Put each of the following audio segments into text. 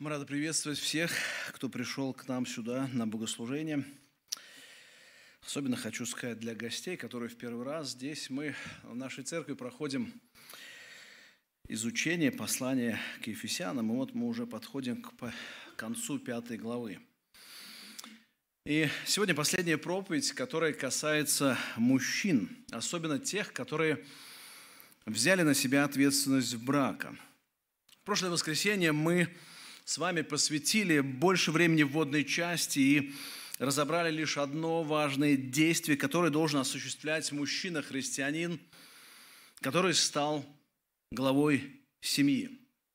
Мы рады приветствовать всех, кто пришел к нам сюда на богослужение. Особенно хочу сказать для гостей, которые в первый раз здесь. Мы в нашей церкви проходим изучение послания к Ефесянам. И вот мы уже подходим к концу пятой главы. И сегодня последняя проповедь, которая касается мужчин, особенно тех, которые взяли на себя ответственность брака. В прошлое воскресенье мы с вами посвятили больше времени в водной части и разобрали лишь одно важное действие, которое должен осуществлять мужчина-христианин, который стал главой семьи.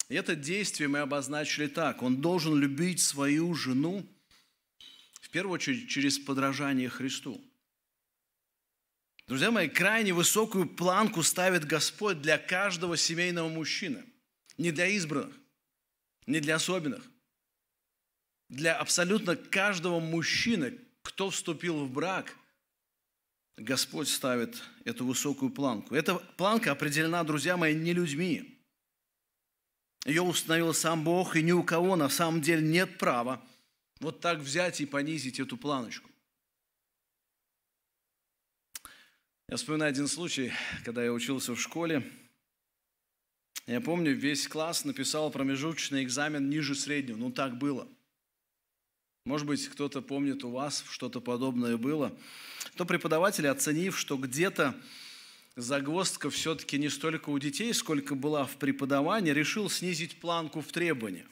И это действие мы обозначили так. Он должен любить свою жену, в первую очередь, через подражание Христу. Друзья мои, крайне высокую планку ставит Господь для каждого семейного мужчины, не для избранных не для особенных. Для абсолютно каждого мужчины, кто вступил в брак, Господь ставит эту высокую планку. Эта планка определена, друзья мои, не людьми. Ее установил сам Бог, и ни у кого на самом деле нет права вот так взять и понизить эту планочку. Я вспоминаю один случай, когда я учился в школе – я помню, весь класс написал промежуточный экзамен ниже среднего. Ну, так было. Может быть, кто-то помнит у вас, что-то подобное было. То преподаватель, оценив, что где-то загвоздка все-таки не столько у детей, сколько была в преподавании, решил снизить планку в требованиях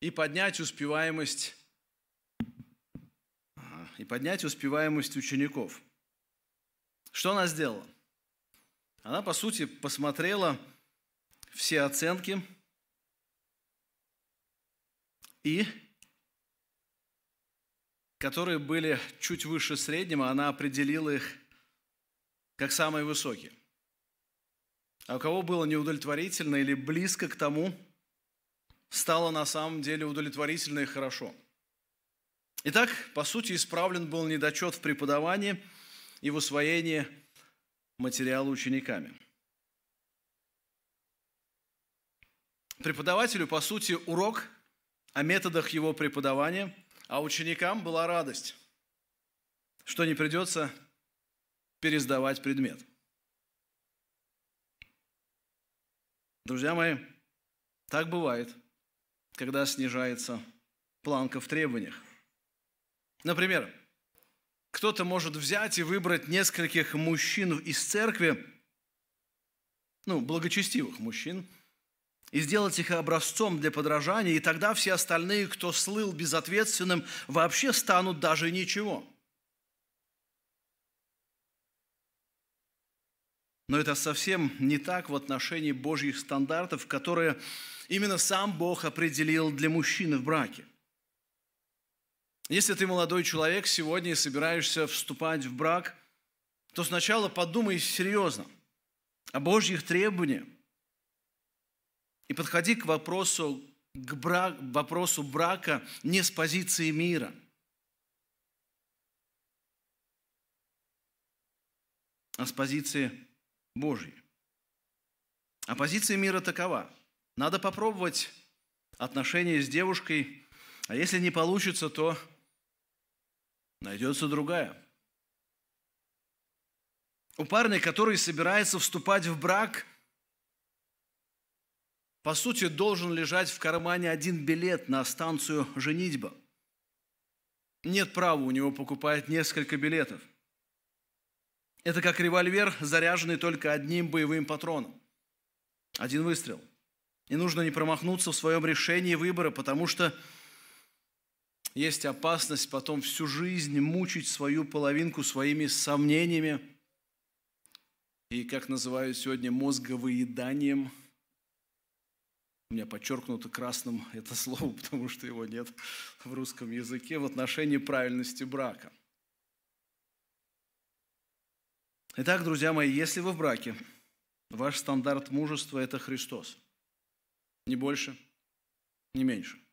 и поднять успеваемость и поднять успеваемость учеников. Что она сделала? Она, по сути, посмотрела все оценки и которые были чуть выше среднего, она определила их как самые высокие. А у кого было неудовлетворительно или близко к тому, стало на самом деле удовлетворительно и хорошо. Итак, по сути, исправлен был недочет в преподавании и в усвоении материала учениками. Преподавателю, по сути, урок о методах его преподавания, а ученикам была радость, что не придется пересдавать предмет. Друзья мои, так бывает, когда снижается планка в требованиях. Например, кто-то может взять и выбрать нескольких мужчин из церкви, ну, благочестивых мужчин, и сделать их образцом для подражания, и тогда все остальные, кто слыл безответственным, вообще станут даже ничего. Но это совсем не так в отношении Божьих стандартов, которые именно сам Бог определил для мужчины в браке. Если ты молодой человек сегодня и собираешься вступать в брак, то сначала подумай серьезно о Божьих требованиях и подходи к вопросу, к брак, вопросу брака не с позиции мира, а с позиции Божьей. А позиция мира такова. Надо попробовать отношения с девушкой, а если не получится, то найдется другая. У парня, который собирается вступать в брак, по сути, должен лежать в кармане один билет на станцию «Женитьба». Нет права у него покупать несколько билетов. Это как револьвер, заряженный только одним боевым патроном. Один выстрел. И нужно не промахнуться в своем решении выбора, потому что есть опасность потом всю жизнь мучить свою половинку своими сомнениями и, как называют сегодня, мозговыеданием. У меня подчеркнуто красным это слово, потому что его нет в русском языке в отношении правильности брака. Итак, друзья мои, если вы в браке, ваш стандарт мужества – это Христос. Не больше, не меньше –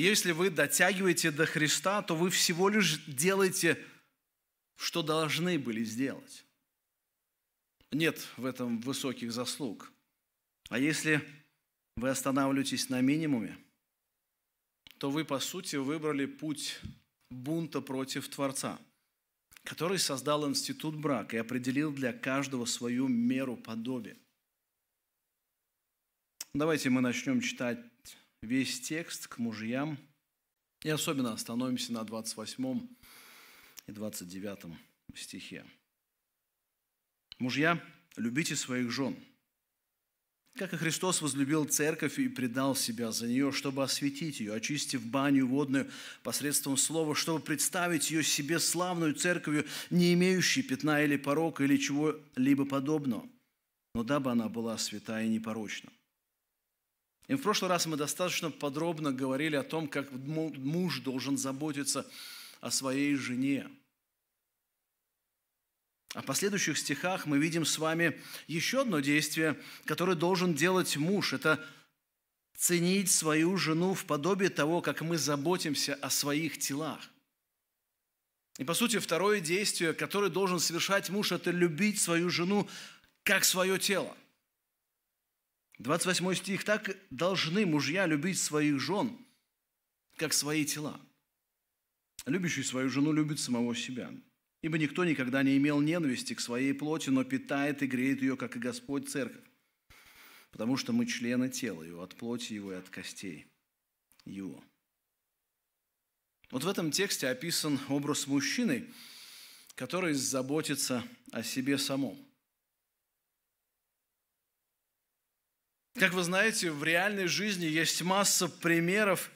если вы дотягиваете до Христа, то вы всего лишь делаете, что должны были сделать. Нет в этом высоких заслуг. А если вы останавливаетесь на минимуме, то вы, по сути, выбрали путь бунта против Творца, который создал институт брака и определил для каждого свою меру подобия. Давайте мы начнем читать весь текст к мужьям и особенно остановимся на 28 и 29 стихе. Мужья, любите своих жен, как и Христос возлюбил церковь и предал себя за нее, чтобы осветить ее, очистив баню водную посредством слова, чтобы представить ее себе славную церковью, не имеющей пятна или порока или чего-либо подобного, но дабы она была святая и непорочна. И в прошлый раз мы достаточно подробно говорили о том, как муж должен заботиться о своей жене. А в последующих стихах мы видим с вами еще одно действие, которое должен делать муж. Это ценить свою жену в подобие того, как мы заботимся о своих телах. И по сути второе действие, которое должен совершать муж, это любить свою жену как свое тело. 28 стих. «Так должны мужья любить своих жен, как свои тела. Любящий свою жену любит самого себя. Ибо никто никогда не имел ненависти к своей плоти, но питает и греет ее, как и Господь Церковь. Потому что мы члены тела его, от плоти его и от костей его». Вот в этом тексте описан образ мужчины, который заботится о себе самом – Как вы знаете, в реальной жизни есть масса примеров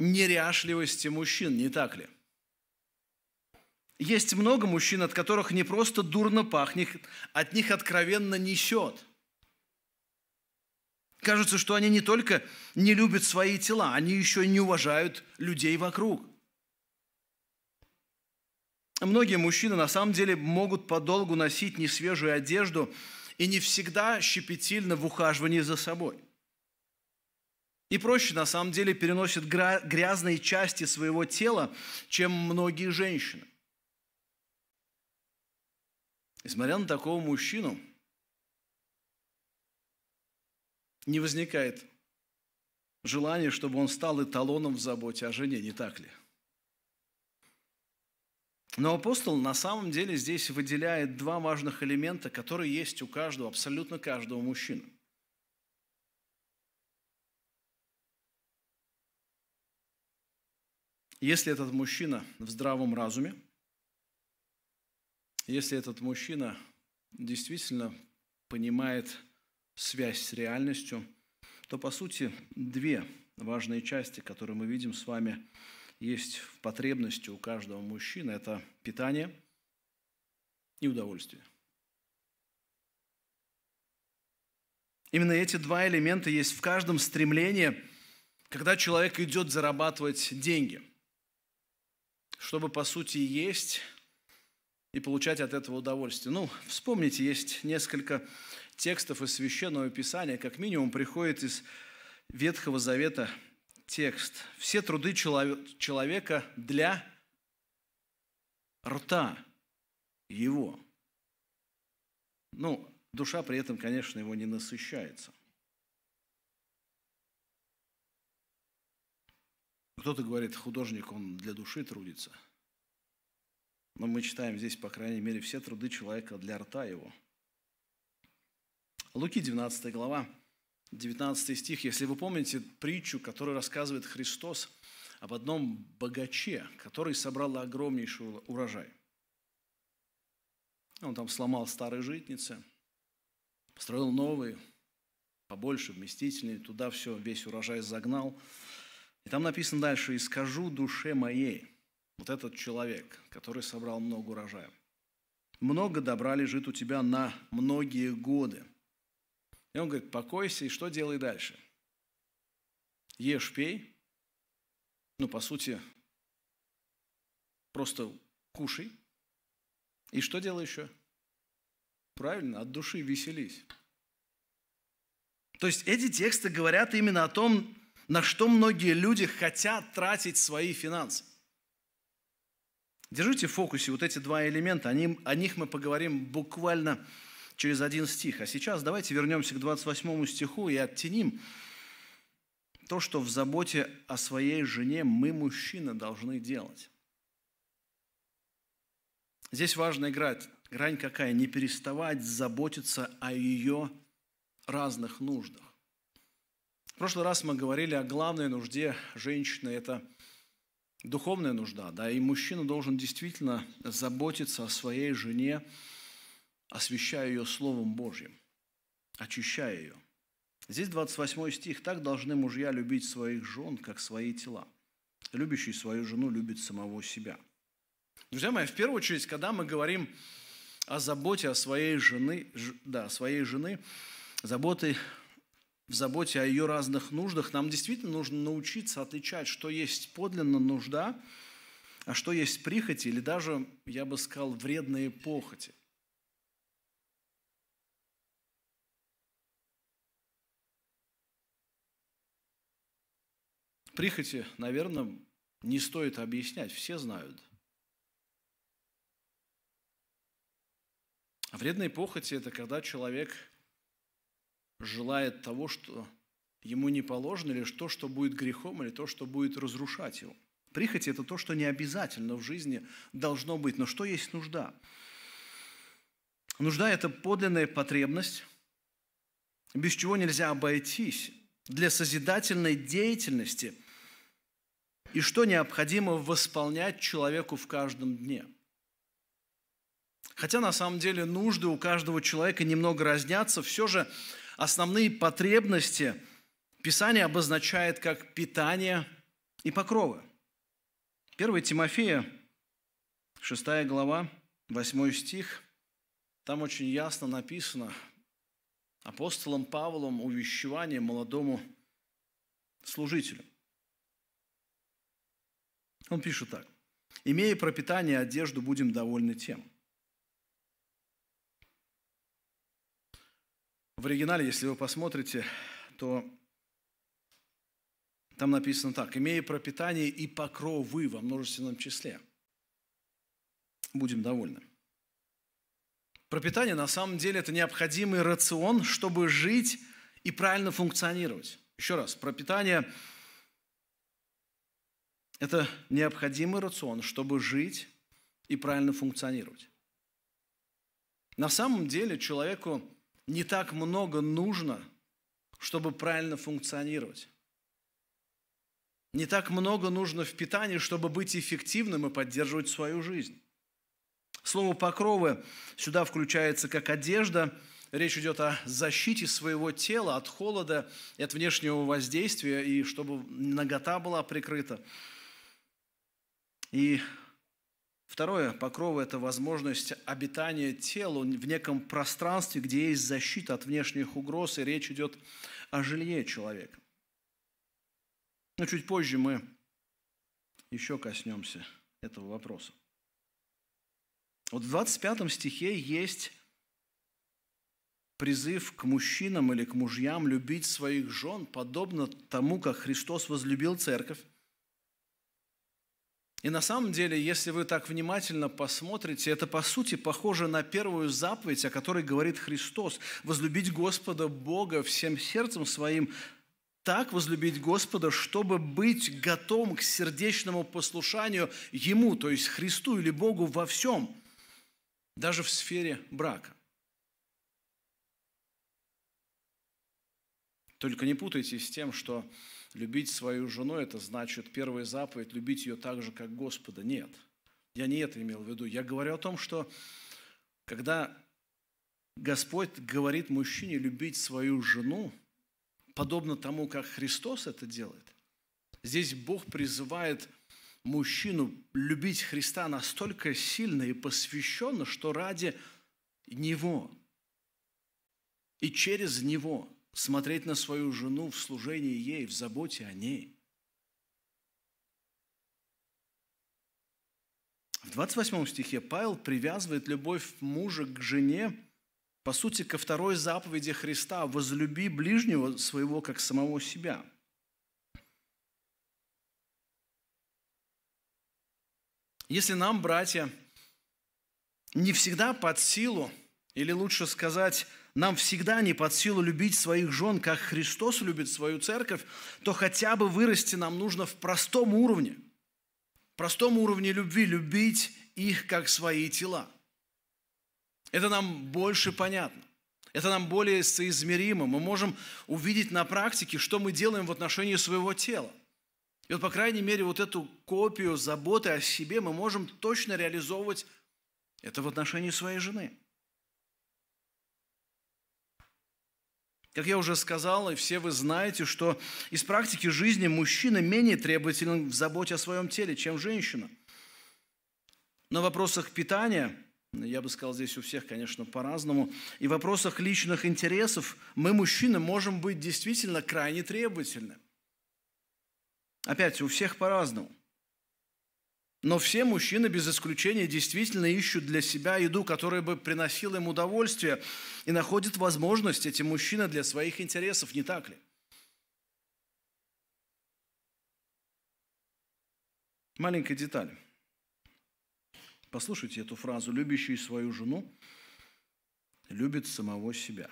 неряшливости мужчин, не так ли? Есть много мужчин, от которых не просто дурно пахнет, от них откровенно несет. Кажется, что они не только не любят свои тела, они еще не уважают людей вокруг. Многие мужчины на самом деле могут подолгу носить несвежую одежду – и не всегда щепетильно в ухаживании за собой. И проще, на самом деле, переносят грязные части своего тела, чем многие женщины. Несмотря на такого мужчину, не возникает желания, чтобы он стал эталоном в заботе о жене, не так ли? Но апостол на самом деле здесь выделяет два важных элемента, которые есть у каждого, абсолютно каждого мужчины. Если этот мужчина в здравом разуме, если этот мужчина действительно понимает связь с реальностью, то, по сути, две важные части, которые мы видим с вами – есть в потребности у каждого мужчины – это питание и удовольствие. Именно эти два элемента есть в каждом стремлении, когда человек идет зарабатывать деньги, чтобы, по сути, есть и получать от этого удовольствие. Ну, вспомните, есть несколько текстов из Священного Писания, как минимум, приходит из Ветхого Завета текст. Все труды человека для рта его. Ну, душа при этом, конечно, его не насыщается. Кто-то говорит, художник, он для души трудится. Но мы читаем здесь, по крайней мере, все труды человека для рта его. Луки, 12 глава, 19 стих, если вы помните притчу, которую рассказывает Христос об одном богаче, который собрал огромнейший урожай. Он там сломал старые житницы, построил новые, побольше, вместительнее, туда все, весь урожай загнал. И там написано дальше, «И скажу душе моей». Вот этот человек, который собрал много урожая. «Много добра лежит у тебя на многие годы. И он говорит, покойся, и что делай дальше? Ешь, пей. Ну, по сути, просто кушай. И что делай еще? Правильно, от души веселись. То есть эти тексты говорят именно о том, на что многие люди хотят тратить свои финансы. Держите в фокусе вот эти два элемента, о них мы поговорим буквально через один стих. А сейчас давайте вернемся к 28 стиху и оттеним то, что в заботе о своей жене мы, мужчины, должны делать. Здесь важно играть. Грань какая? Не переставать заботиться о ее разных нуждах. В прошлый раз мы говорили о главной нужде женщины – это духовная нужда, да, и мужчина должен действительно заботиться о своей жене, освящая ее Словом Божьим, очищая ее. Здесь 28 стих. «Так должны мужья любить своих жен, как свои тела. Любящий свою жену любит самого себя». Друзья мои, в первую очередь, когда мы говорим о заботе о своей жены, да, своей жены, заботы, в заботе о ее разных нуждах, нам действительно нужно научиться отличать, что есть подлинно нужда, а что есть прихоти, или даже, я бы сказал, вредные похоти – Прихоти, наверное, не стоит объяснять, все знают. Вредные похоти – это когда человек желает того, что ему не положено, или то, что будет грехом, или то, что будет разрушать его. Прихоти – это то, что не обязательно в жизни должно быть. Но что есть нужда? Нужда – это подлинная потребность, без чего нельзя обойтись для созидательной деятельности – и что необходимо восполнять человеку в каждом дне. Хотя на самом деле нужды у каждого человека немного разнятся, все же основные потребности Писание обозначает как питание и покровы. 1 Тимофея, 6 глава, 8 стих, там очень ясно написано апостолом Павлом увещевание молодому служителю. Он пишет так. «Имея пропитание и одежду, будем довольны тем». В оригинале, если вы посмотрите, то там написано так. «Имея пропитание и покровы во множественном числе, будем довольны». Пропитание на самом деле это необходимый рацион, чтобы жить и правильно функционировать. Еще раз, пропитание это необходимый рацион, чтобы жить и правильно функционировать. На самом деле человеку не так много нужно, чтобы правильно функционировать. Не так много нужно в питании, чтобы быть эффективным и поддерживать свою жизнь. Слово «покровы» сюда включается как одежда. Речь идет о защите своего тела от холода и от внешнего воздействия, и чтобы нагота была прикрыта. И второе, покровы – это возможность обитания тела в неком пространстве, где есть защита от внешних угроз, и речь идет о жилье человека. Но чуть позже мы еще коснемся этого вопроса. Вот в 25 стихе есть призыв к мужчинам или к мужьям любить своих жен, подобно тому, как Христос возлюбил церковь и на самом деле, если вы так внимательно посмотрите, это по сути похоже на первую заповедь, о которой говорит Христос. Возлюбить Господа Бога всем сердцем своим, так возлюбить Господа, чтобы быть готовым к сердечному послушанию Ему, то есть Христу или Богу во всем, даже в сфере брака. Только не путайте с тем, что любить свою жену, это значит первая заповедь, любить ее так же, как Господа. Нет, я не это имел в виду. Я говорю о том, что когда Господь говорит мужчине любить свою жену, подобно тому, как Христос это делает, здесь Бог призывает мужчину любить Христа настолько сильно и посвященно, что ради Него и через Него смотреть на свою жену в служении ей, в заботе о ней. В 28 стихе Павел привязывает любовь мужа к жене, по сути, ко второй заповеди Христа «возлюби ближнего своего, как самого себя». Если нам, братья, не всегда под силу Или лучше сказать, нам всегда не под силу любить своих жен, как Христос любит свою церковь, то хотя бы вырасти нам нужно в простом уровне. Простом уровне любви любить их как свои тела. Это нам больше понятно. Это нам более соизмеримо. Мы можем увидеть на практике, что мы делаем в отношении своего тела. И вот, по крайней мере, вот эту копию заботы о себе мы можем точно реализовывать это в отношении своей жены. Как я уже сказал, и все вы знаете, что из практики жизни мужчина менее требователен в заботе о своем теле, чем женщина. На вопросах питания я бы сказал, здесь у всех, конечно, по-разному. И в вопросах личных интересов мы, мужчины, можем быть действительно крайне требовательны. Опять, у всех по-разному. Но все мужчины без исключения действительно ищут для себя еду, которая бы приносила им удовольствие, и находят возможность эти мужчины для своих интересов, не так ли? Маленькая деталь. Послушайте эту фразу. Любящий свою жену любит самого себя.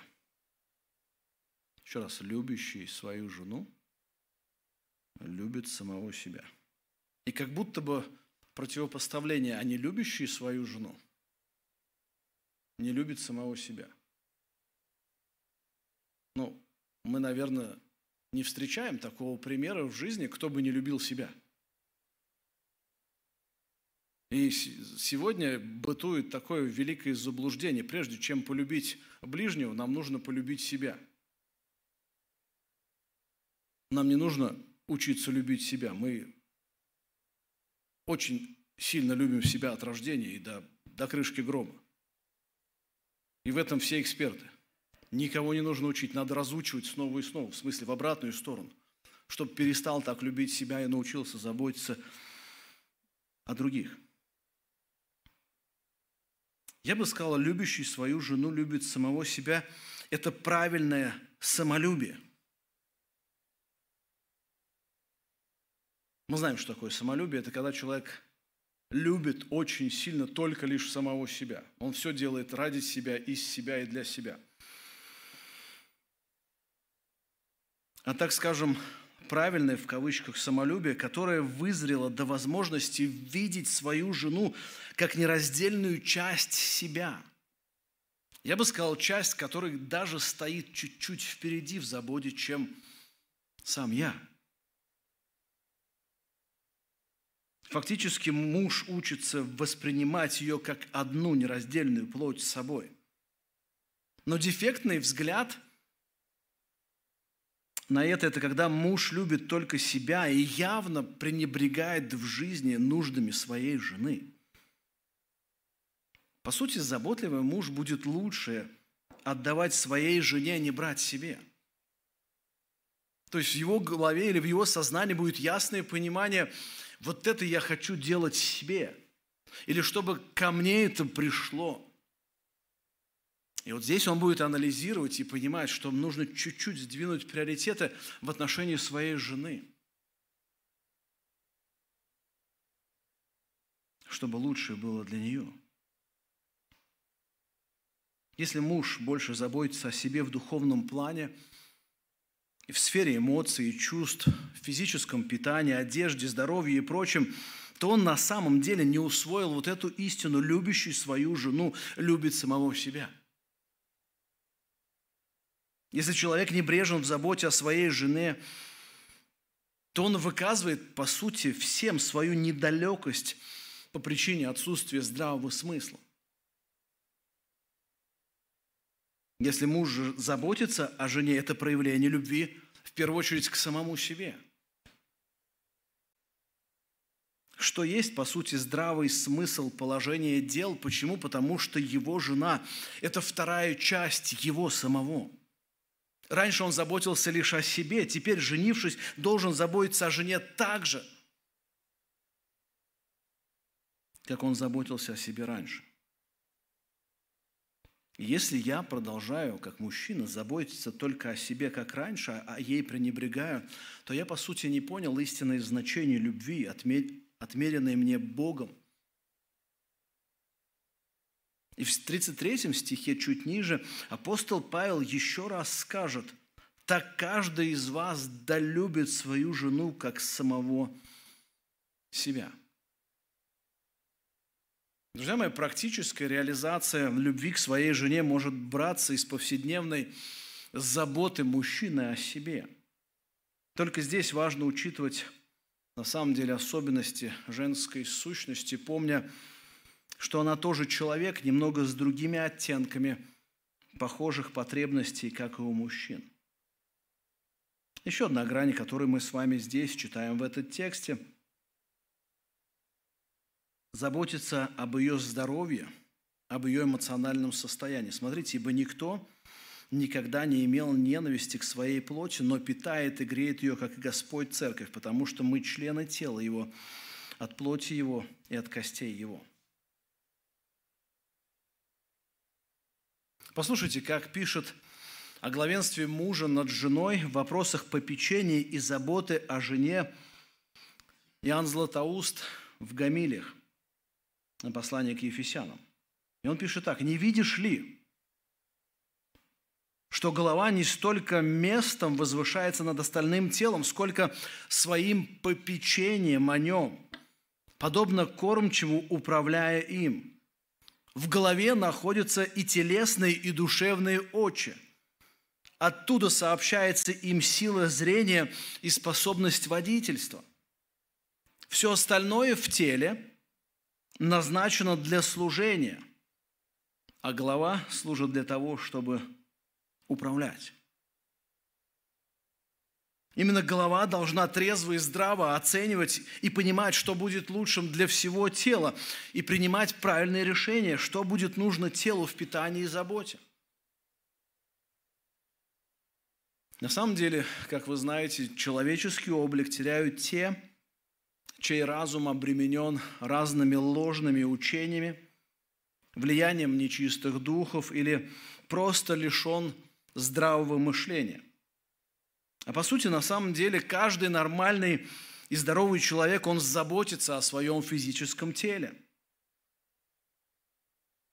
Еще раз. Любящий свою жену любит самого себя. И как будто бы противопоставление, а не любящий свою жену не любит самого себя. Ну, мы, наверное, не встречаем такого примера в жизни, кто бы не любил себя – и сегодня бытует такое великое заблуждение. Прежде чем полюбить ближнего, нам нужно полюбить себя. Нам не нужно учиться любить себя. Мы очень сильно любим себя от рождения и до, до крышки грома. И в этом все эксперты. Никого не нужно учить, надо разучивать снова и снова, в смысле в обратную сторону, чтобы перестал так любить себя и научился заботиться о других. Я бы сказал, любящий свою жену любит самого себя. Это правильное самолюбие. Мы знаем, что такое самолюбие. Это когда человек любит очень сильно только лишь самого себя. Он все делает ради себя, из себя и для себя. А так скажем, правильное в кавычках самолюбие, которое вызрело до возможности видеть свою жену как нераздельную часть себя. Я бы сказал, часть, которая даже стоит чуть-чуть впереди в заботе, чем сам я. Фактически муж учится воспринимать ее как одну нераздельную плоть с собой. Но дефектный взгляд – на это, это когда муж любит только себя и явно пренебрегает в жизни нуждами своей жены. По сути, заботливый муж будет лучше отдавать своей жене, а не брать себе. То есть в его голове или в его сознании будет ясное понимание, вот это я хочу делать себе. Или чтобы ко мне это пришло. И вот здесь он будет анализировать и понимать, что нужно чуть-чуть сдвинуть приоритеты в отношении своей жены, чтобы лучше было для нее. Если муж больше заботится о себе в духовном плане, в сфере эмоций и чувств, в физическом питании, одежде, здоровье и прочем, то он на самом деле не усвоил вот эту истину, любящий свою жену, любит самого себя – если человек небрежен в заботе о своей жене, то он выказывает, по сути, всем свою недалекость по причине отсутствия здравого смысла. Если муж заботится о жене, это проявление любви в первую очередь к самому себе. Что есть, по сути, здравый смысл положения дел. Почему? Потому что его жена – это вторая часть его самого – Раньше он заботился лишь о себе, теперь, женившись, должен заботиться о жене так же, как он заботился о себе раньше. Если я продолжаю, как мужчина, заботиться только о себе, как раньше, а ей пренебрегаю, то я, по сути, не понял истинное значение любви, отмеренной мне Богом. И в 33 стихе, чуть ниже, апостол Павел еще раз скажет, «Так каждый из вас долюбит свою жену, как самого себя». Друзья мои, практическая реализация любви к своей жене может браться из повседневной заботы мужчины о себе. Только здесь важно учитывать на самом деле особенности женской сущности, помня, что она тоже человек, немного с другими оттенками похожих потребностей, как и у мужчин. Еще одна грань, которую мы с вами здесь читаем в этом тексте. Заботиться об ее здоровье, об ее эмоциональном состоянии. Смотрите, ибо никто никогда не имел ненависти к своей плоти, но питает и греет ее, как и Господь Церковь, потому что мы члены тела Его, от плоти Его и от костей Его. Послушайте, как пишет о главенстве мужа над женой в вопросах попечения и заботы о жене Иоанн Златоуст в Гамилях на послание к Ефесянам. И он пишет так, «Не видишь ли, что голова не столько местом возвышается над остальным телом, сколько своим попечением о нем, подобно кормчему, управляя им. В голове находятся и телесные, и душевные очи. Оттуда сообщается им сила зрения и способность водительства. Все остальное в теле назначено для служения, а голова служит для того, чтобы управлять. Именно голова должна трезво и здраво оценивать и понимать, что будет лучшим для всего тела, и принимать правильные решения, что будет нужно телу в питании и заботе. На самом деле, как вы знаете, человеческий облик теряют те, чей разум обременен разными ложными учениями, влиянием нечистых духов или просто лишен здравого мышления. А по сути, на самом деле, каждый нормальный и здоровый человек, он заботится о своем физическом теле.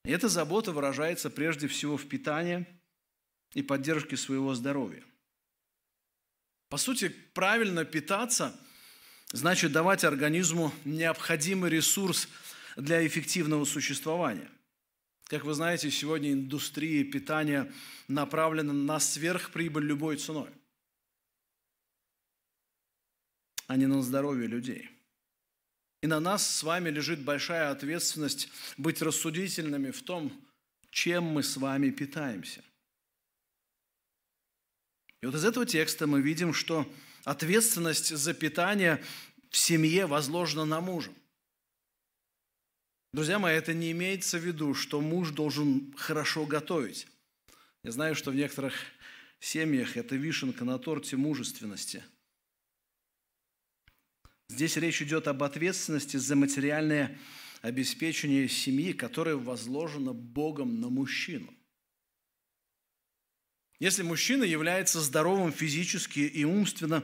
И эта забота выражается прежде всего в питании и поддержке своего здоровья. По сути, правильно питаться значит давать организму необходимый ресурс для эффективного существования. Как вы знаете, сегодня индустрия питания направлена на сверхприбыль любой ценой, а не на здоровье людей. И на нас с вами лежит большая ответственность быть рассудительными в том, чем мы с вами питаемся. И вот из этого текста мы видим, что ответственность за питание в семье возложена на мужа. Друзья мои, это не имеется в виду, что муж должен хорошо готовить. Я знаю, что в некоторых семьях это вишенка на торте мужественности. Здесь речь идет об ответственности за материальное обеспечение семьи, которое возложено Богом на мужчину. Если мужчина является здоровым физически и умственно,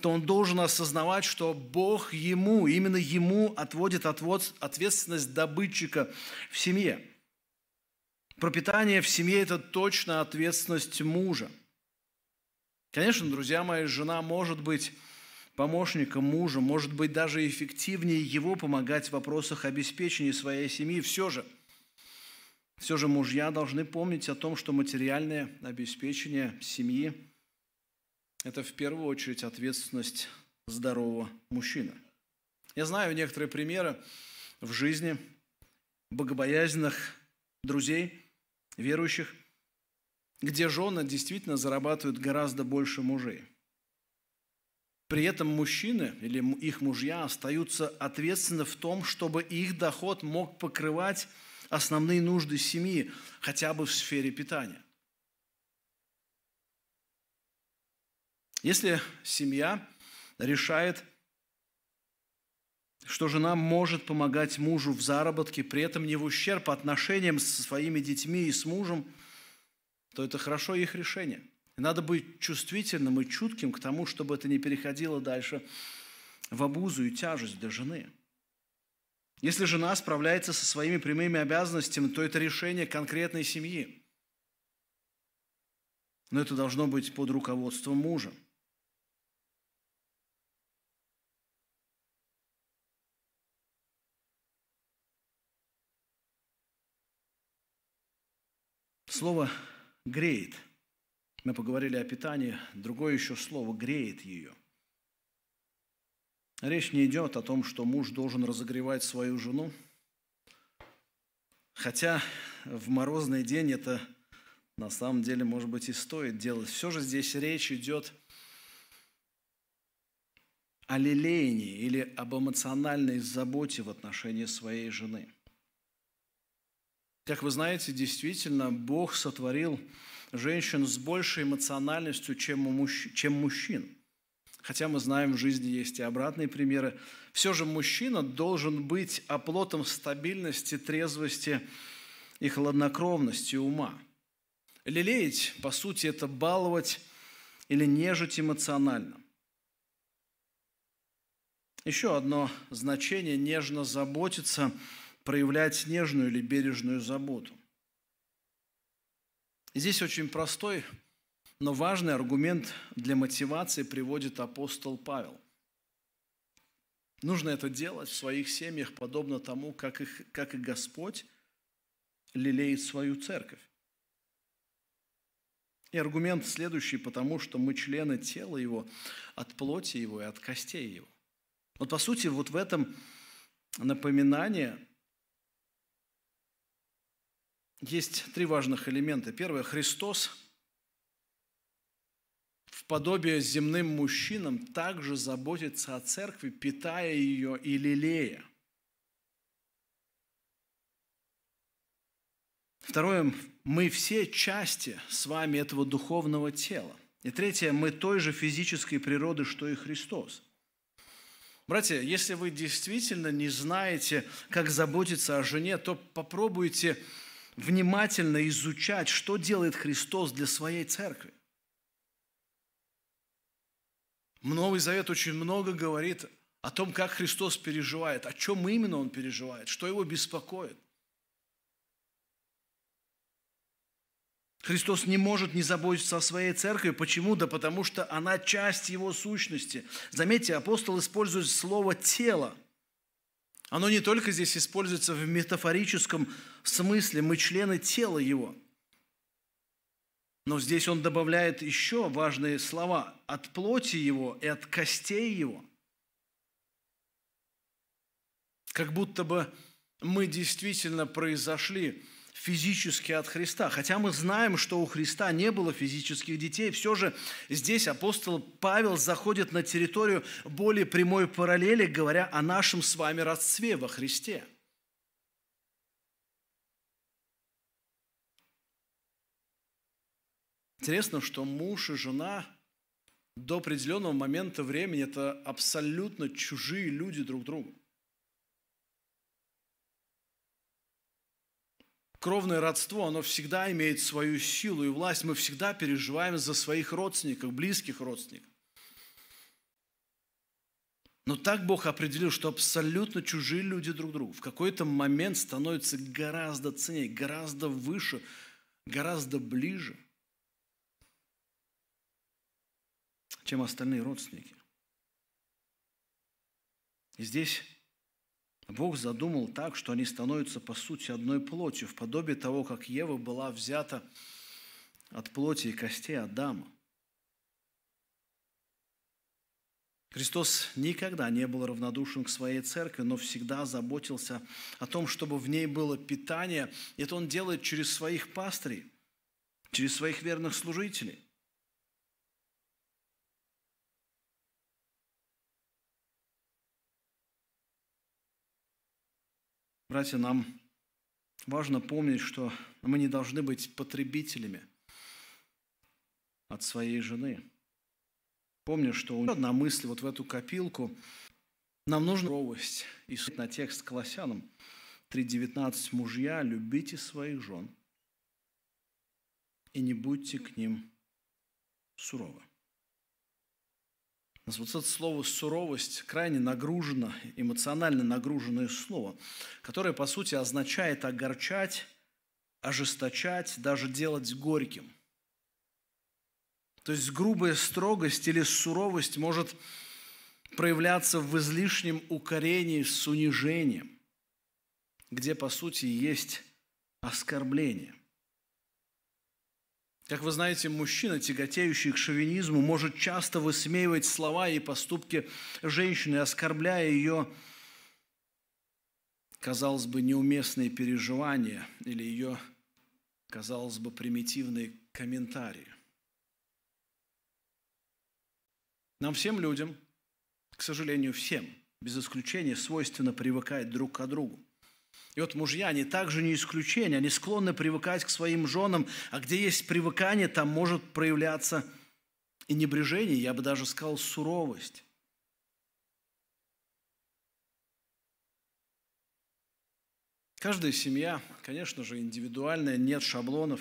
то он должен осознавать, что Бог ему, именно ему отводит ответственность добытчика в семье. Пропитание в семье – это точно ответственность мужа. Конечно, друзья мои, жена может быть помощником мужа, может быть даже эффективнее его помогать в вопросах обеспечения своей семьи. Все же, все же мужья должны помнить о том, что материальное обеспечение семьи – это в первую очередь ответственность здорового мужчины. Я знаю некоторые примеры в жизни богобоязненных друзей, верующих, где жены действительно зарабатывают гораздо больше мужей. При этом мужчины или их мужья остаются ответственны в том, чтобы их доход мог покрывать основные нужды семьи, хотя бы в сфере питания. Если семья решает, что жена может помогать мужу в заработке, при этом не в ущерб отношениям со своими детьми и с мужем, то это хорошо их решение. И надо быть чувствительным и чутким к тому, чтобы это не переходило дальше в обузу и тяжесть для жены. Если жена справляется со своими прямыми обязанностями, то это решение конкретной семьи. Но это должно быть под руководством мужа. Слово «греет». Мы поговорили о питании, другое еще слово «греет ее». Речь не идет о том, что муж должен разогревать свою жену, хотя в морозный день это на самом деле, может быть, и стоит делать. Все же здесь речь идет о лелеянии или об эмоциональной заботе в отношении своей жены – как вы знаете, действительно, Бог сотворил женщин с большей эмоциональностью, чем, у мужч... чем мужчин. Хотя мы знаем, в жизни есть и обратные примеры. Все же мужчина должен быть оплотом стабильности, трезвости и хладнокровности ума. Лелеять, по сути, это баловать или нежить эмоционально. Еще одно значение – нежно заботиться – проявлять нежную или бережную заботу. Здесь очень простой, но важный аргумент для мотивации приводит апостол Павел. Нужно это делать в своих семьях, подобно тому, как, их, как и Господь лелеет свою церковь. И аргумент следующий, потому что мы члены тела Его, от плоти Его и от костей Его. Вот по сути, вот в этом напоминание есть три важных элемента. Первое, Христос подобие земным мужчинам также заботится о церкви, питая ее и лелея. Второе, мы все части с вами этого духовного тела. И третье, мы той же физической природы, что и Христос. Братья, если вы действительно не знаете, как заботиться о жене, то попробуйте внимательно изучать, что делает Христос для своей церкви. Новый Завет очень много говорит о том, как Христос переживает, о чем именно Он переживает, что Его беспокоит. Христос не может не заботиться о своей церкви. Почему? Да потому что она часть Его сущности. Заметьте, апостол использует слово «тело». Оно не только здесь используется в метафорическом смысле, мы члены тела Его. Но здесь он добавляет еще важные слова от плоти Его и от костей Его. Как будто бы мы действительно произошли физически от Христа. Хотя мы знаем, что у Христа не было физических детей, все же здесь апостол Павел заходит на территорию более прямой параллели, говоря о нашем с вами родстве во Христе. Интересно, что муж и жена до определенного момента времени – это абсолютно чужие люди друг другу. кровное родство, оно всегда имеет свою силу и власть. Мы всегда переживаем за своих родственников, близких родственников. Но так Бог определил, что абсолютно чужие люди друг другу в какой-то момент становятся гораздо ценнее, гораздо выше, гораздо ближе, чем остальные родственники. И здесь Бог задумал так, что они становятся по сути одной плотью, в подобие того, как Ева была взята от плоти и костей Адама. Христос никогда не был равнодушен к своей церкви, но всегда заботился о том, чтобы в ней было питание. Это Он делает через своих пастырей, через своих верных служителей. Братья, нам важно помнить, что мы не должны быть потребителями от своей жены. Помню, что у одна мысль вот в эту копилку. Нам нужна ровость. И на текст Колоссянам 3.19. «Мужья, любите своих жен и не будьте к ним суровы». Вот это слово «суровость» крайне нагружено, эмоционально нагруженное слово, которое, по сути, означает огорчать, ожесточать, даже делать горьким. То есть грубая строгость или суровость может проявляться в излишнем укорении с унижением, где, по сути, есть оскорбление. Как вы знаете, мужчина, тяготеющий к шовинизму, может часто высмеивать слова и поступки женщины, оскорбляя ее, казалось бы, неуместные переживания или ее, казалось бы, примитивные комментарии. Нам всем людям, к сожалению, всем, без исключения, свойственно привыкать друг к другу. И вот мужья, они также не исключение, они склонны привыкать к своим женам, а где есть привыкание, там может проявляться и небрежение, я бы даже сказал, суровость. Каждая семья, конечно же, индивидуальная, нет шаблонов.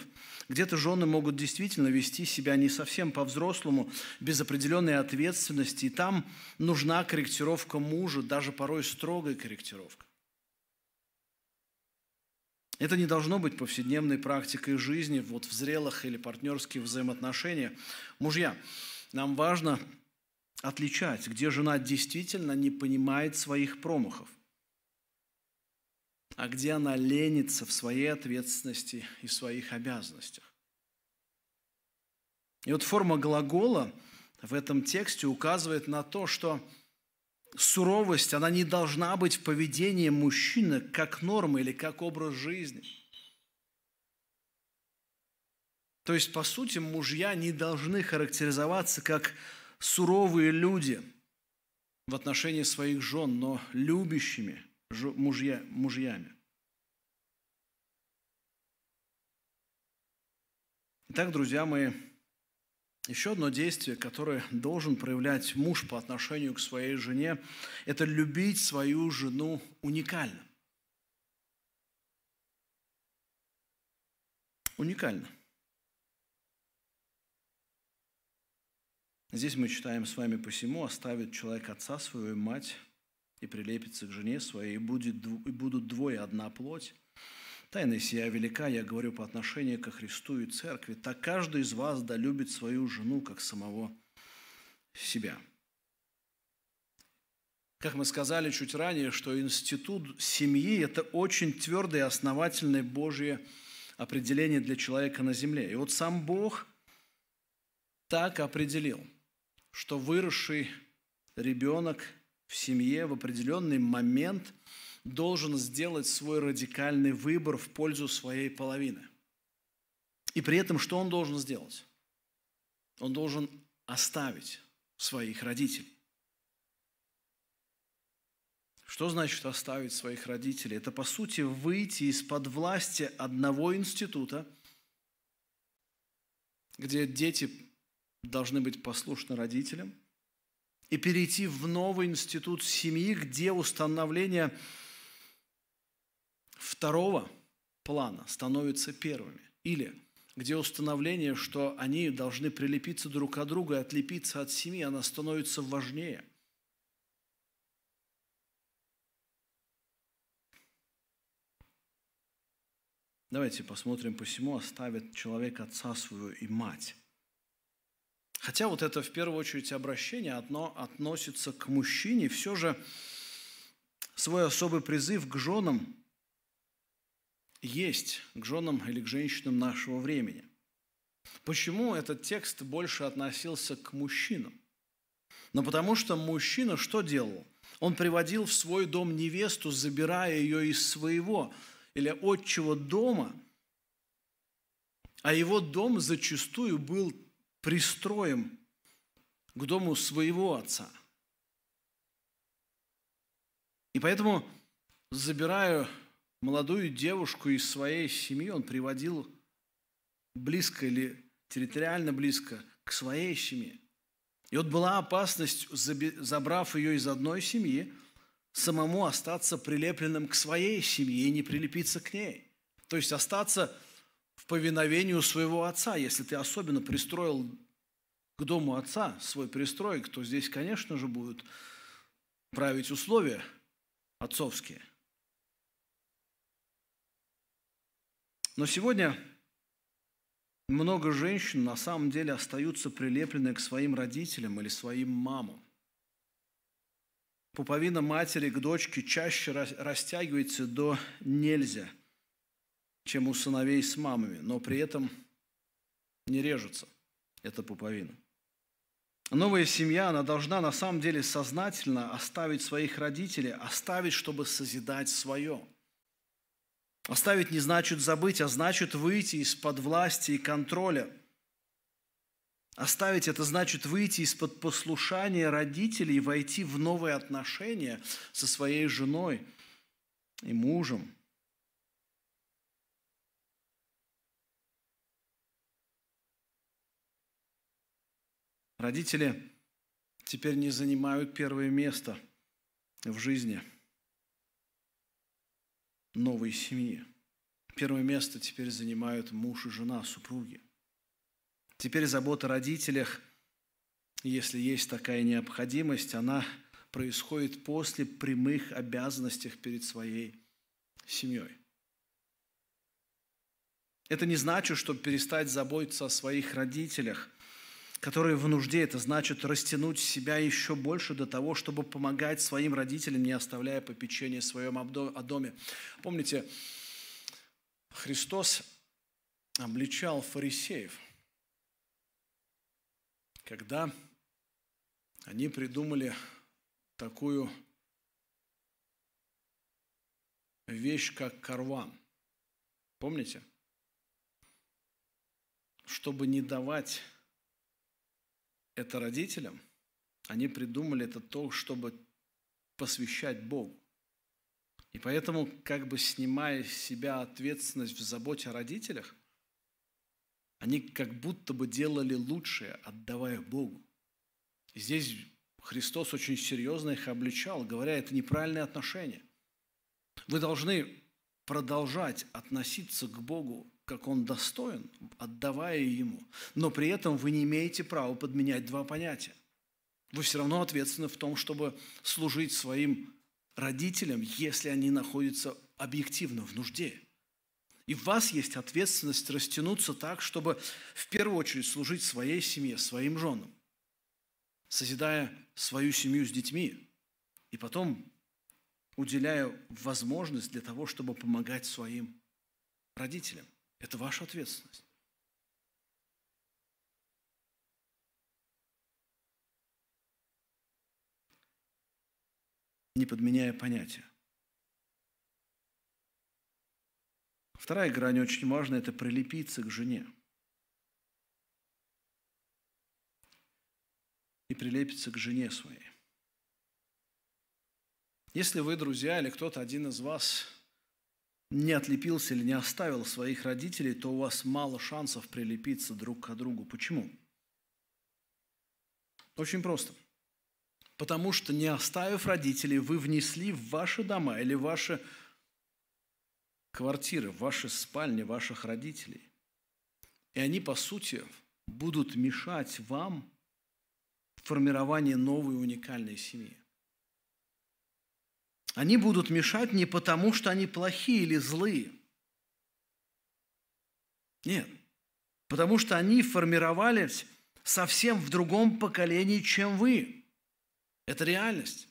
Где-то жены могут действительно вести себя не совсем по-взрослому, без определенной ответственности, и там нужна корректировка мужа, даже порой строгая корректировка. Это не должно быть повседневной практикой жизни вот в зрелых или партнерских взаимоотношениях. Мужья, нам важно отличать, где жена действительно не понимает своих промахов, а где она ленится в своей ответственности и своих обязанностях. И вот форма глагола в этом тексте указывает на то, что суровость, она не должна быть в поведении мужчины как норма или как образ жизни. То есть, по сути, мужья не должны характеризоваться как суровые люди в отношении своих жен, но любящими мужья, мужьями. Итак, друзья мои, еще одно действие, которое должен проявлять муж по отношению к своей жене, это любить свою жену уникально. Уникально. Здесь мы читаем с вами посему, оставит человек отца свою и мать, и прилепится к жене своей, и, будет, и будут двое одна плоть. Тайна сия велика, я говорю по отношению ко Христу и Церкви, так каждый из вас да любит свою жену, как самого себя. Как мы сказали чуть ранее, что институт семьи – это очень твердое и основательное Божье определение для человека на земле. И вот сам Бог так определил, что выросший ребенок в семье в определенный момент – должен сделать свой радикальный выбор в пользу своей половины. И при этом что он должен сделать? Он должен оставить своих родителей. Что значит оставить своих родителей? Это, по сути, выйти из-под власти одного института, где дети должны быть послушны родителям, и перейти в новый институт семьи, где установление второго плана становятся первыми. Или где установление, что они должны прилепиться друг к другу и отлепиться от семьи, она становится важнее. Давайте посмотрим, посему оставит человек отца свою и мать. Хотя вот это в первую очередь обращение одно относится к мужчине, все же свой особый призыв к женам есть к женам или к женщинам нашего времени. Почему этот текст больше относился к мужчинам? Но потому что мужчина что делал? Он приводил в свой дом невесту, забирая ее из своего или отчего дома, а его дом зачастую был пристроем к дому своего отца. И поэтому, забирая молодую девушку из своей семьи он приводил близко или территориально близко к своей семье. И вот была опасность, забрав ее из одной семьи, самому остаться прилепленным к своей семье и не прилепиться к ней. То есть остаться в повиновении у своего отца, если ты особенно пристроил к дому отца свой пристроек, то здесь, конечно же, будут править условия отцовские. Но сегодня много женщин на самом деле остаются прилеплены к своим родителям или своим мамам. Пуповина матери к дочке чаще растягивается до нельзя, чем у сыновей с мамами, но при этом не режется эта пуповина. Новая семья, она должна на самом деле сознательно оставить своих родителей, оставить, чтобы созидать свое – Оставить не значит забыть, а значит выйти из-под власти и контроля. Оставить это значит выйти из-под послушания родителей и войти в новые отношения со своей женой и мужем. Родители теперь не занимают первое место в жизни – новой семьи. Первое место теперь занимают муж и жена, супруги. Теперь забота о родителях, если есть такая необходимость, она происходит после прямых обязанностей перед своей семьей. Это не значит, чтобы перестать заботиться о своих родителях – которые в нужде. Это значит растянуть себя еще больше до того, чтобы помогать своим родителям, не оставляя попечения в своем о доме. Помните, Христос обличал фарисеев, когда они придумали такую вещь, как карван. Помните? Чтобы не давать это родителям, они придумали это то, чтобы посвящать Богу. И поэтому, как бы снимая с себя ответственность в заботе о родителях, они как будто бы делали лучшее, отдавая Богу. И здесь Христос очень серьезно их обличал, говоря, это неправильное отношение. Вы должны продолжать относиться к Богу как он достоин, отдавая ему. Но при этом вы не имеете права подменять два понятия. Вы все равно ответственны в том, чтобы служить своим родителям, если они находятся объективно в нужде. И в вас есть ответственность растянуться так, чтобы в первую очередь служить своей семье, своим женам, созидая свою семью с детьми, и потом уделяя возможность для того, чтобы помогать своим родителям. Это ваша ответственность. Не подменяя понятия. Вторая грань очень важная – это прилепиться к жене. И прилепиться к жене своей. Если вы, друзья, или кто-то один из вас не отлепился или не оставил своих родителей, то у вас мало шансов прилепиться друг к другу. Почему? Очень просто. Потому что не оставив родителей, вы внесли в ваши дома или ваши квартиры, ваши спальни ваших родителей. И они, по сути, будут мешать вам в формировании новой уникальной семьи. Они будут мешать не потому, что они плохие или злые. Нет. Потому что они формировались совсем в другом поколении, чем вы. Это реальность.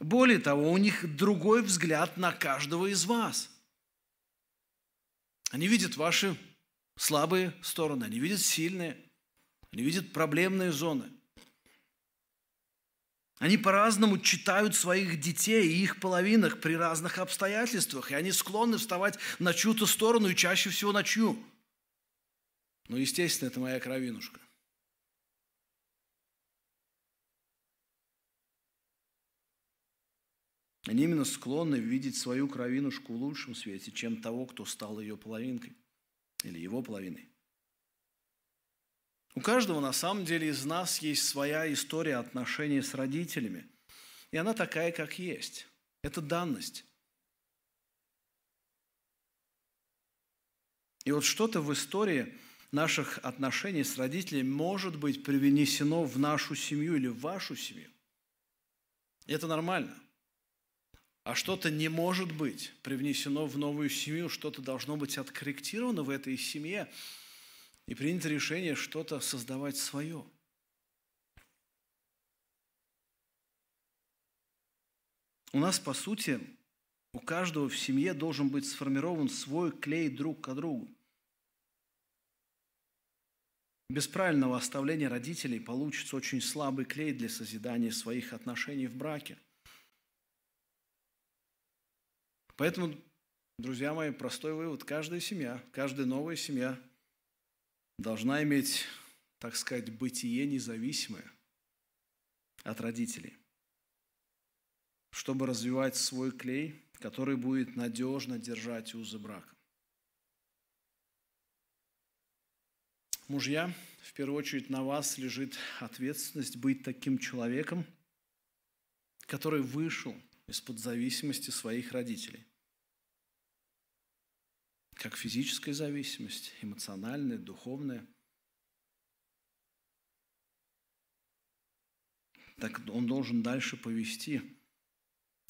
Более того, у них другой взгляд на каждого из вас. Они видят ваши слабые стороны, они видят сильные, они видят проблемные зоны – они по-разному читают своих детей и их половинах при разных обстоятельствах, и они склонны вставать на чью-то сторону и чаще всего на чью. Ну, естественно, это моя кровинушка. Они именно склонны видеть свою кровинушку в лучшем свете, чем того, кто стал ее половинкой или его половиной. У каждого на самом деле из нас есть своя история отношений с родителями. И она такая, как есть. Это данность. И вот что-то в истории наших отношений с родителями может быть привнесено в нашу семью или в вашу семью. Это нормально. А что-то не может быть привнесено в новую семью, что-то должно быть откорректировано в этой семье и принято решение что-то создавать свое. У нас, по сути, у каждого в семье должен быть сформирован свой клей друг к другу. Без правильного оставления родителей получится очень слабый клей для созидания своих отношений в браке. Поэтому, друзья мои, простой вывод. Каждая семья, каждая новая семья должна иметь, так сказать, бытие независимое от родителей, чтобы развивать свой клей, который будет надежно держать узы брака. Мужья, в первую очередь на вас лежит ответственность быть таким человеком, который вышел из-под зависимости своих родителей. Как физическая зависимость, эмоциональная, духовная. Так он должен дальше повести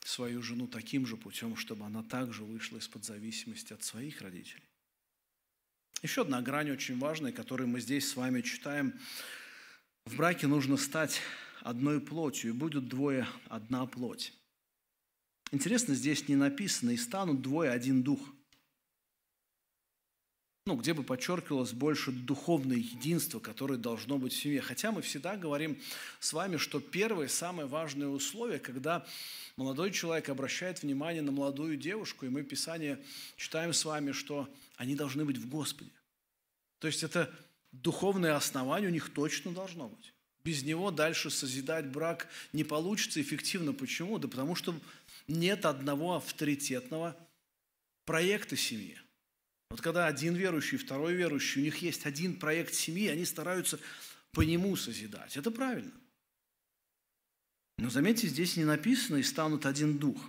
свою жену таким же путем, чтобы она также вышла из-под зависимости от своих родителей. Еще одна грань очень важная, которую мы здесь с вами читаем. В браке нужно стать одной плотью, и будет двое одна плоть. Интересно, здесь не написано, и станут двое один дух. Ну, где бы подчеркивалось больше духовное единство, которое должно быть в семье. Хотя мы всегда говорим с вами, что первое, самое важное условие, когда молодой человек обращает внимание на молодую девушку, и мы Писание читаем с вами, что они должны быть в Господе. То есть это духовное основание у них точно должно быть. Без него дальше созидать брак не получится эффективно. Почему? Да потому что нет одного авторитетного проекта семьи. Вот когда один верующий, второй верующий, у них есть один проект семьи, они стараются по нему созидать. Это правильно. Но заметьте, здесь не написано «и станут один дух».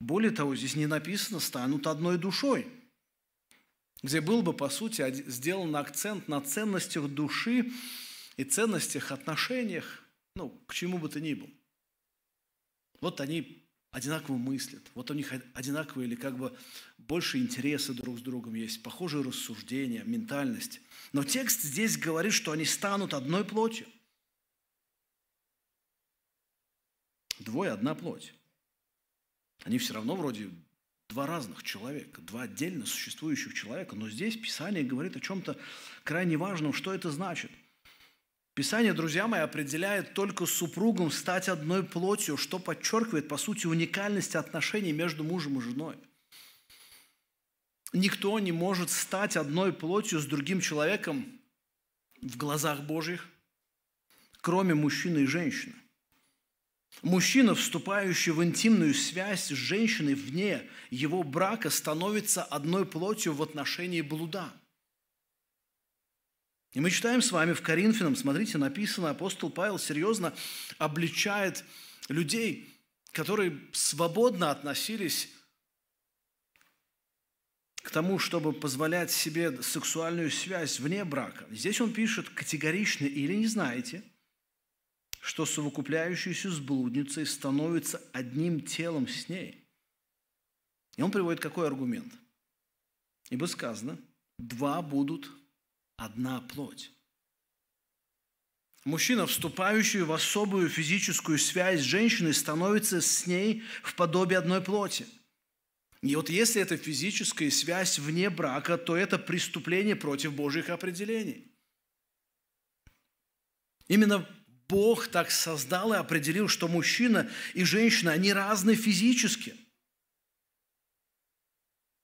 Более того, здесь не написано «станут одной душой» где был бы, по сути, сделан акцент на ценностях души и ценностях отношениях, ну, к чему бы то ни было. Вот они одинаково мыслят, вот у них одинаковые или как бы больше интересы друг с другом есть, похожие рассуждения, ментальность. Но текст здесь говорит, что они станут одной плотью. Двое – одна плоть. Они все равно вроде два разных человека, два отдельно существующих человека. Но здесь Писание говорит о чем-то крайне важном. Что это значит? Писание, друзья мои, определяет только супругом стать одной плотью, что подчеркивает, по сути, уникальность отношений между мужем и женой. Никто не может стать одной плотью с другим человеком в глазах Божьих, кроме мужчины и женщины. Мужчина, вступающий в интимную связь с женщиной вне его брака, становится одной плотью в отношении блуда. И мы читаем с вами в Коринфянам, смотрите, написано, апостол Павел серьезно обличает людей, которые свободно относились к тому, чтобы позволять себе сексуальную связь вне брака. Здесь он пишет категорично, или не знаете – что совокупляющийся с блудницей становится одним телом с ней. И он приводит какой аргумент? Ибо сказано, два будут одна плоть. Мужчина, вступающий в особую физическую связь с женщиной, становится с ней в подобие одной плоти. И вот если это физическая связь вне брака, то это преступление против Божьих определений. Именно Бог так создал и определил, что мужчина и женщина, они разные физически.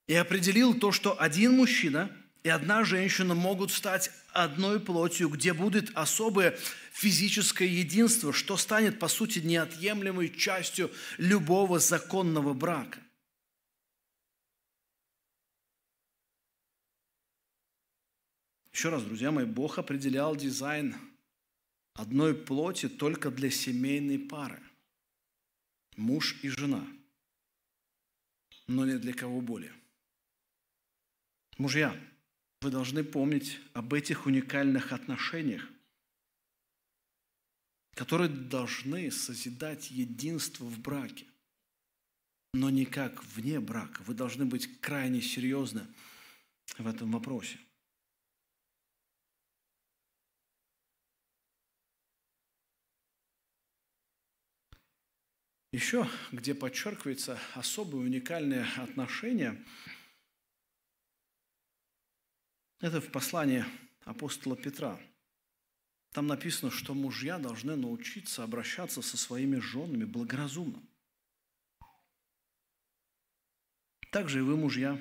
И определил то, что один мужчина и одна женщина могут стать одной плотью, где будет особое физическое единство, что станет, по сути, неотъемлемой частью любого законного брака. Еще раз, друзья мои, Бог определял дизайн одной плоти только для семейной пары. Муж и жена. Но не для кого более. Мужья, вы должны помнить об этих уникальных отношениях, которые должны созидать единство в браке, но не как вне брака. Вы должны быть крайне серьезны в этом вопросе. Еще, где подчеркивается особое уникальное отношение, это в послании апостола Петра. Там написано, что мужья должны научиться обращаться со своими женами благоразумно. Также и вы, мужья,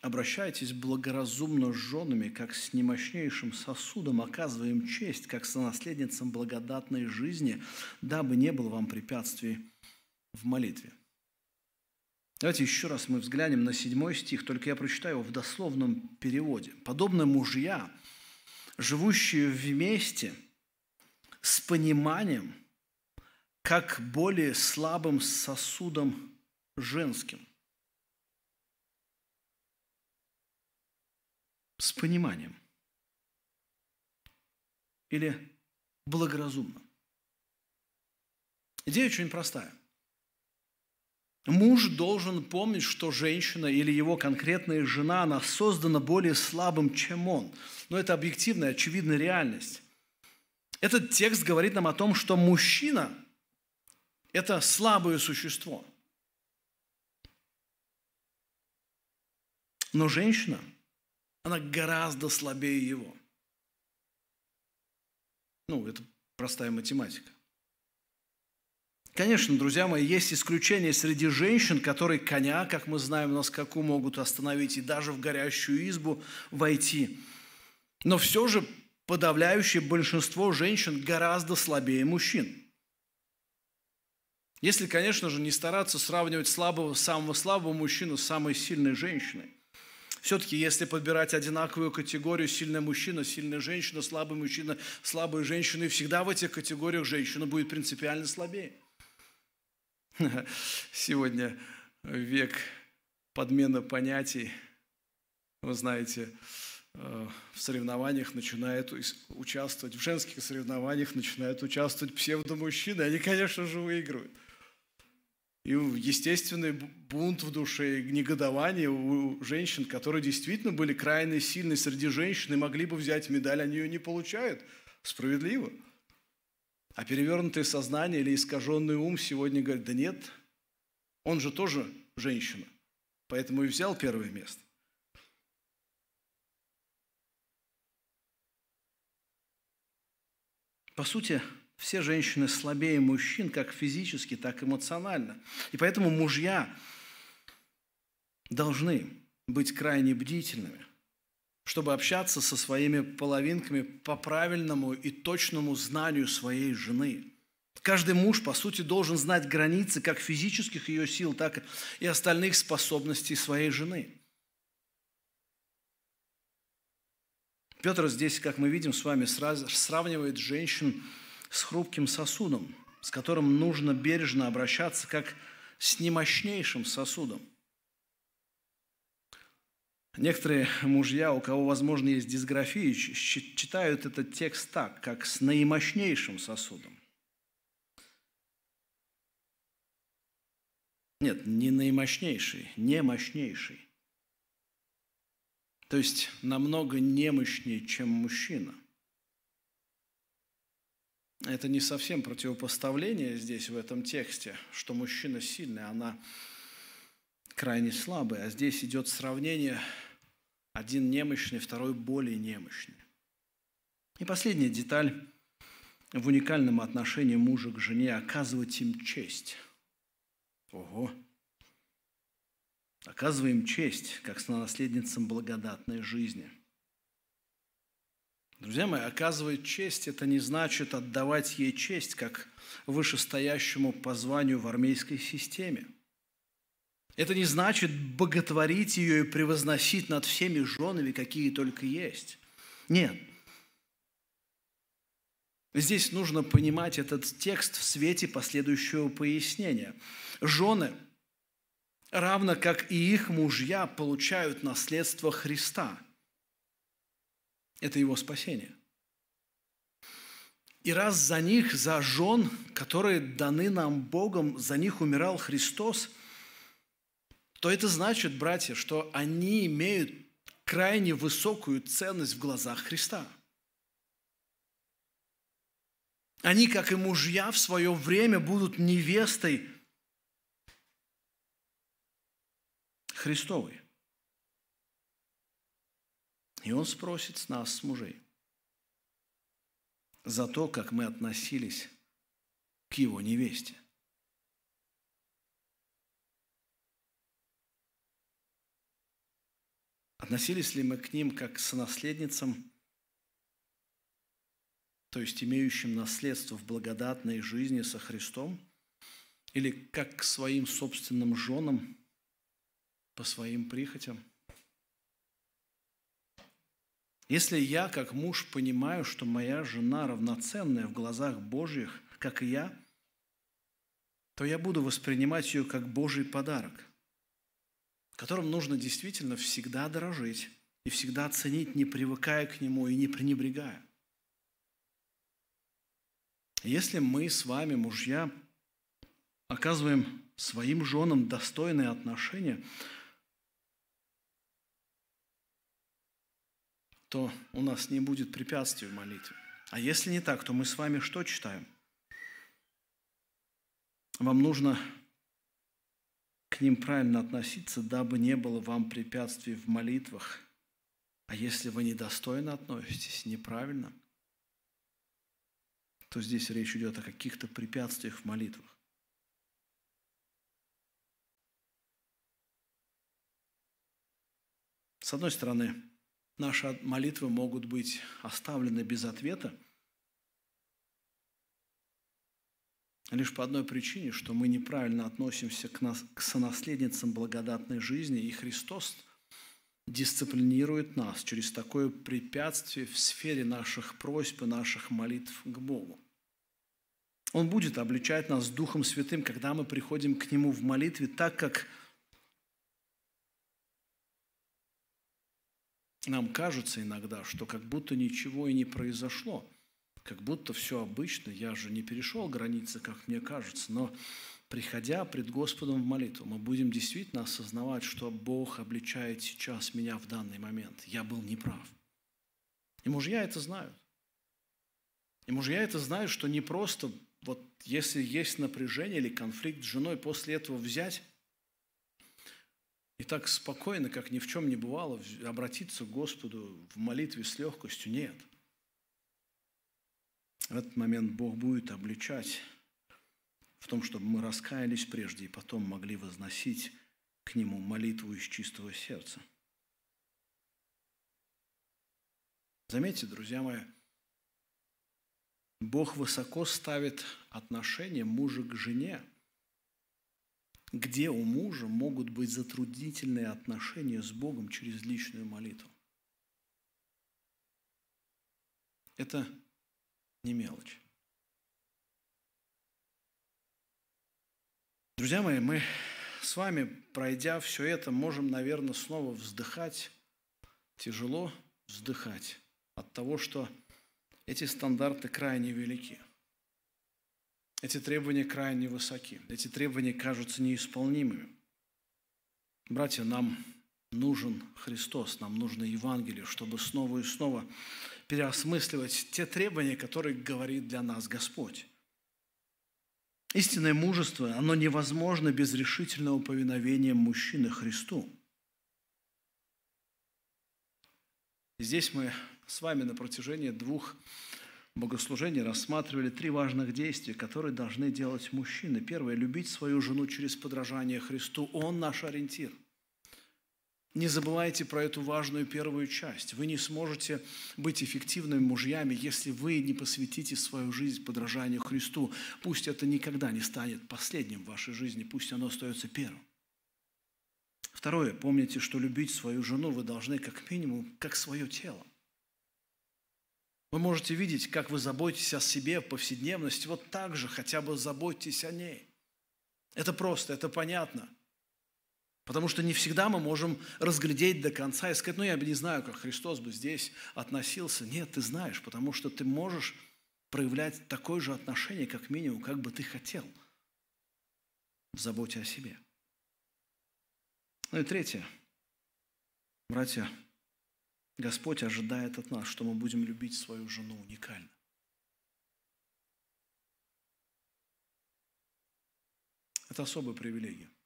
Обращайтесь благоразумно с женами, как с немощнейшим сосудом, оказываем честь, как с наследницам благодатной жизни, дабы не было вам препятствий в молитве. Давайте еще раз мы взглянем на седьмой стих, только я прочитаю его в дословном переводе. «Подобно мужья, живущие вместе с пониманием, как более слабым сосудом женским, с пониманием или благоразумно. Идея очень простая. Муж должен помнить, что женщина или его конкретная жена, она создана более слабым, чем он. Но это объективная, очевидная реальность. Этот текст говорит нам о том, что мужчина – это слабое существо. Но женщина – она гораздо слабее его. Ну, это простая математика. Конечно, друзья мои, есть исключения среди женщин, которые коня, как мы знаем, на скаку могут остановить и даже в горящую избу войти. Но все же подавляющее большинство женщин гораздо слабее мужчин. Если, конечно же, не стараться сравнивать слабого, самого слабого мужчину с самой сильной женщиной. Все-таки, если подбирать одинаковую категорию сильный мужчина, сильная женщина, слабый мужчина, слабая женщина, и всегда в этих категориях женщина будет принципиально слабее. Сегодня век подмена понятий. Вы знаете, э, в соревнованиях начинают участвовать, в женских соревнованиях начинают участвовать псевдомужчины, они, конечно же, выигрывают – и естественный бунт в душе, и негодование у женщин, которые действительно были крайне сильны среди женщин и могли бы взять медаль, они ее не получают. Справедливо. А перевернутое сознание или искаженный ум сегодня говорит, да нет, он же тоже женщина, поэтому и взял первое место. По сути, все женщины слабее мужчин, как физически, так и эмоционально. И поэтому мужья должны быть крайне бдительными, чтобы общаться со своими половинками по правильному и точному знанию своей жены. Каждый муж, по сути, должен знать границы как физических ее сил, так и остальных способностей своей жены. Петр здесь, как мы видим с вами, сравнивает женщин с хрупким сосудом, с которым нужно бережно обращаться, как с немощнейшим сосудом. Некоторые мужья, у кого, возможно, есть дисграфия, читают этот текст так, как с наимощнейшим сосудом. Нет, не наимощнейший, не мощнейший. То есть намного немощнее, чем мужчина – это не совсем противопоставление здесь, в этом тексте, что мужчина сильный, она крайне слабая. А здесь идет сравнение один немощный, второй более немощный. И последняя деталь в уникальном отношении мужа к жене – оказывать им честь. Ого! Оказываем честь, как с наследницам благодатной жизни – Друзья мои, оказывать честь – это не значит отдавать ей честь, как вышестоящему по званию в армейской системе. Это не значит боготворить ее и превозносить над всеми женами, какие только есть. Нет. Здесь нужно понимать этот текст в свете последующего пояснения. Жены, равно как и их мужья, получают наследство Христа – Это его спасение. И раз за них, за жен, которые даны нам Богом, за них умирал Христос, то это значит, братья, что они имеют крайне высокую ценность в глазах Христа. Они, как и мужья, в свое время будут невестой Христовой. И Он спросит с нас, с мужей, за то, как мы относились к Его невесте. Относились ли мы к ним как к сонаследницам, то есть имеющим наследство в благодатной жизни со Христом, или как к своим собственным женам по своим прихотям? Если я, как муж, понимаю, что моя жена равноценная в глазах Божьих, как и я, то я буду воспринимать ее как Божий подарок, которым нужно действительно всегда дорожить и всегда ценить, не привыкая к нему и не пренебрегая. Если мы с вами, мужья, оказываем своим женам достойные отношения – то у нас не будет препятствий в молитве. А если не так, то мы с вами что читаем? Вам нужно к ним правильно относиться, дабы не было вам препятствий в молитвах. А если вы недостойно относитесь, неправильно, то здесь речь идет о каких-то препятствиях в молитвах. С одной стороны, наши молитвы могут быть оставлены без ответа, лишь по одной причине, что мы неправильно относимся к, нас, к сонаследницам благодатной жизни, и Христос дисциплинирует нас через такое препятствие в сфере наших просьб и наших молитв к Богу. Он будет обличать нас Духом Святым, когда мы приходим к Нему в молитве, так как нам кажется иногда, что как будто ничего и не произошло, как будто все обычно, я же не перешел границы, как мне кажется, но приходя пред Господом в молитву, мы будем действительно осознавать, что Бог обличает сейчас меня в данный момент. Я был неправ. И мужья это знают. И мужья это знают, что не просто вот если есть напряжение или конфликт с женой, после этого взять и так спокойно, как ни в чем не бывало, обратиться к Господу в молитве с легкостью нет. В этот момент Бог будет обличать в том, чтобы мы раскаялись прежде и потом могли возносить к Нему молитву из чистого сердца. Заметьте, друзья мои, Бог высоко ставит отношения мужа к жене – где у мужа могут быть затруднительные отношения с Богом через личную молитву. Это не мелочь. Друзья мои, мы с вами, пройдя все это, можем, наверное, снова вздыхать, тяжело вздыхать от того, что эти стандарты крайне велики – эти требования крайне высоки. Эти требования кажутся неисполнимыми. Братья, нам нужен Христос, нам нужно Евангелие, чтобы снова и снова переосмысливать те требования, которые говорит для нас Господь. Истинное мужество, оно невозможно без решительного повиновения мужчины Христу. Здесь мы с вами на протяжении двух богослужении рассматривали три важных действия, которые должны делать мужчины. Первое – любить свою жену через подражание Христу. Он наш ориентир. Не забывайте про эту важную первую часть. Вы не сможете быть эффективными мужьями, если вы не посвятите свою жизнь подражанию Христу. Пусть это никогда не станет последним в вашей жизни, пусть оно остается первым. Второе. Помните, что любить свою жену вы должны как минимум как свое тело. Вы можете видеть, как вы заботитесь о себе в повседневности. Вот так же хотя бы заботьтесь о ней. Это просто, это понятно. Потому что не всегда мы можем разглядеть до конца и сказать, ну я бы не знаю, как Христос бы здесь относился. Нет, ты знаешь, потому что ты можешь проявлять такое же отношение, как минимум, как бы ты хотел в заботе о себе. Ну и третье. Братья, Господь ожидает от нас, что мы будем любить свою жену уникально. Это особая привилегия –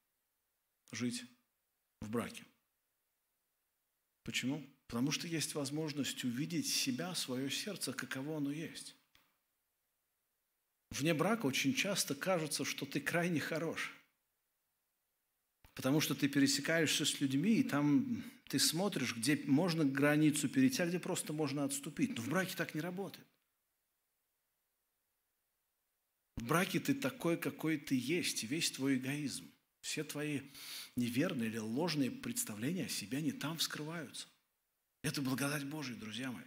жить в браке. Почему? Потому что есть возможность увидеть себя, свое сердце, каково оно есть. Вне брака очень часто кажется, что ты крайне хорош. Потому что ты пересекаешься с людьми, и там ты смотришь, где можно границу перейти, а где просто можно отступить. Но в браке так не работает. В браке ты такой, какой ты есть, и весь твой эгоизм, все твои неверные или ложные представления о себе, они там вскрываются. Это благодать Божия, друзья мои.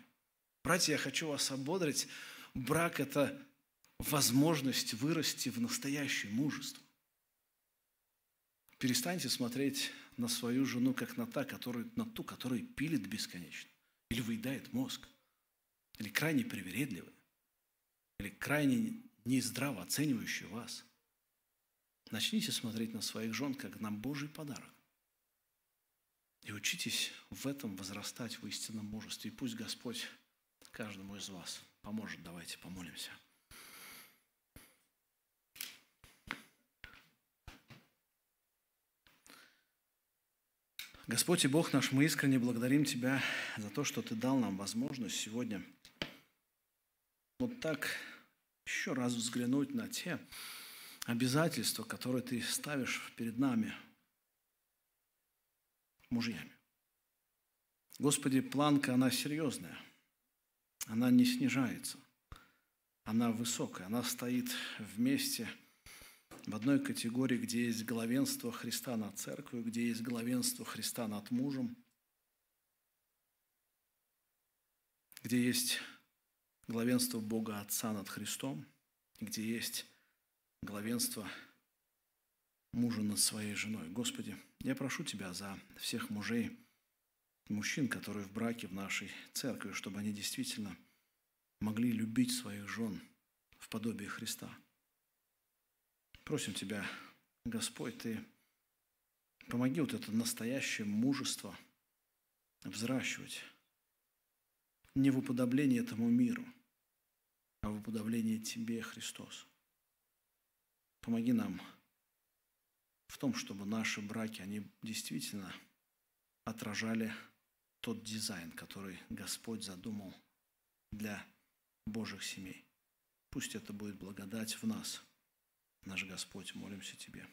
Братья, я хочу вас ободрить. Брак – это возможность вырасти в настоящее мужество. Перестаньте смотреть на свою жену, как на, та, которую, на ту, которая пилит бесконечно, или выедает мозг, или крайне привередливая, или крайне нездраво оценивающую вас. Начните смотреть на своих жен, как на Божий подарок. И учитесь в этом возрастать в истинном мужестве. И пусть Господь каждому из вас поможет. Давайте помолимся. Господь и Бог наш, мы искренне благодарим Тебя за то, что Ты дал нам возможность сегодня вот так еще раз взглянуть на те обязательства, которые ты ставишь перед нами, мужьями. Господи, планка, она серьезная, она не снижается, она высокая, она стоит вместе в одной категории, где есть главенство Христа над церковью, где есть главенство Христа над мужем, где есть главенство Бога Отца над Христом, где есть главенство мужа над своей женой. Господи, я прошу Тебя за всех мужей, мужчин, которые в браке в нашей церкви, чтобы они действительно могли любить своих жен в подобии Христа. Просим Тебя, Господь, Ты помоги вот это настоящее мужество взращивать не в уподоблении этому миру, а в уподоблении Тебе, Христос. Помоги нам в том, чтобы наши браки, они действительно отражали тот дизайн, который Господь задумал для Божьих семей. Пусть это будет благодать в нас. Наш Господь, молимся Тебе.